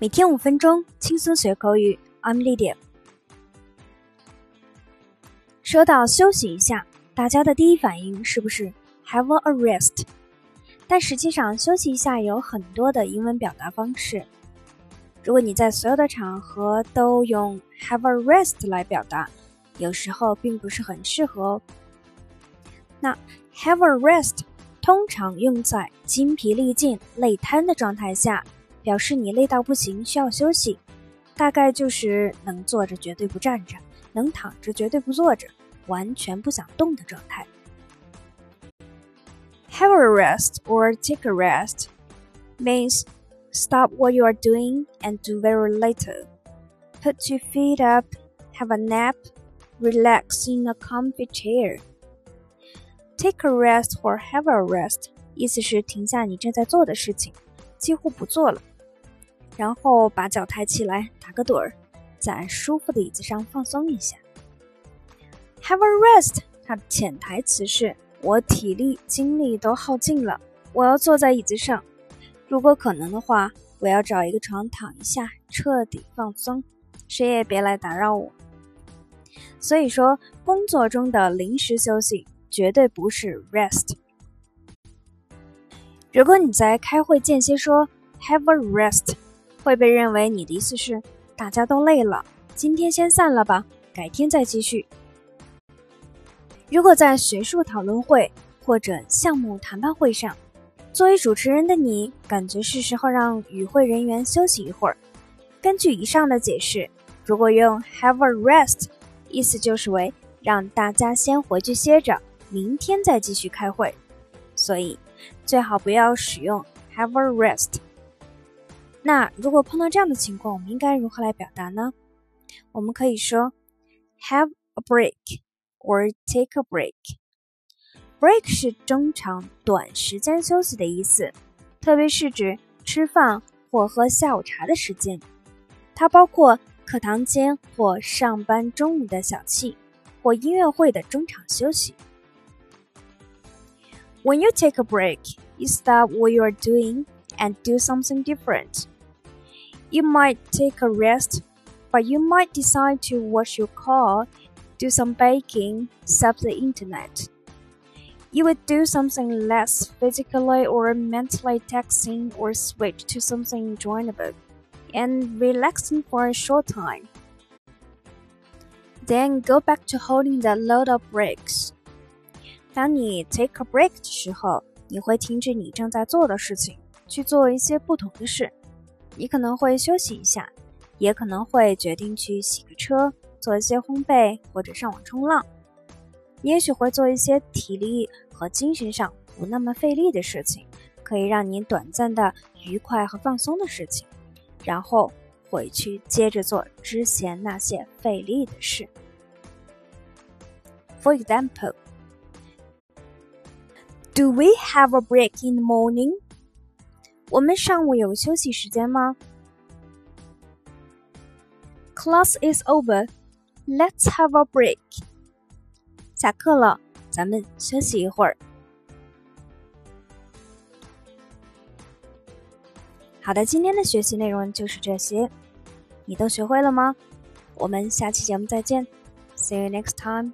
每天五分钟，轻松学口语。I'm Lydia。说到休息一下，大家的第一反应是不是 have a rest？但实际上，休息一下有很多的英文表达方式。如果你在所有的场合都用 have a rest 来表达，有时候并不是很适合哦。那 have a rest 通常用在精疲力尽、累瘫的状态下。表示你累到不行，需要休息，大概就是能坐着绝对不站着，能躺着绝对不坐着，完全不想动的状态。Have a rest or take a rest means stop what you are doing and do very little. Put your feet up, have a nap, relax in a comfy chair. Take a rest or have a rest 意思是停下你正在做的事情，几乎不做了。然后把脚抬起来，打个盹儿，在舒服的椅子上放松一下。Have a rest，它的潜台词是我体力精力都耗尽了，我要坐在椅子上。如果可能的话，我要找一个床躺一下，彻底放松，谁也别来打扰我。所以说，工作中的临时休息绝对不是 rest。如果你在开会间歇说 have a rest。会被认为你的意思是大家都累了，今天先散了吧，改天再继续。如果在学术讨论会或者项目谈判会上，作为主持人的你感觉是时候让与会人员休息一会儿，根据以上的解释，如果用 have a rest，意思就是为让大家先回去歇着，明天再继续开会。所以最好不要使用 have a rest。那如果碰到这样的情况，我们应该如何来表达呢？我们可以说 have a break or take a break。break 是中长短时间休息的意思，特别是指吃饭或喝下午茶的时间。它包括课堂间或上班中午的小憩，或音乐会的中场休息。When you take a break, you stop what you are doing and do something different. You might take a rest, but you might decide to watch your car, do some baking, surf the internet. You would do something less physically or mentally taxing or switch to something enjoyable and relaxing for a short time. Then go back to holding the load of breaks. 当你 take a break 的时候，你会停止你正在做的事情，去做一些不同的事。 你可能会休息一下，也可能会决定去洗个车，做一些烘焙或者上网冲浪。你也许会做一些体力和精神上不那么费力的事情，可以让你短暂的愉快和放松的事情，然后回去接着做之前那些费力的事。For example, do we have a break in the morning? 我们上午有休息时间吗？Class is over. Let's have a break. 下课了，咱们休息一会儿。好的，今天的学习内容就是这些，你都学会了吗？我们下期节目再见。See you next time.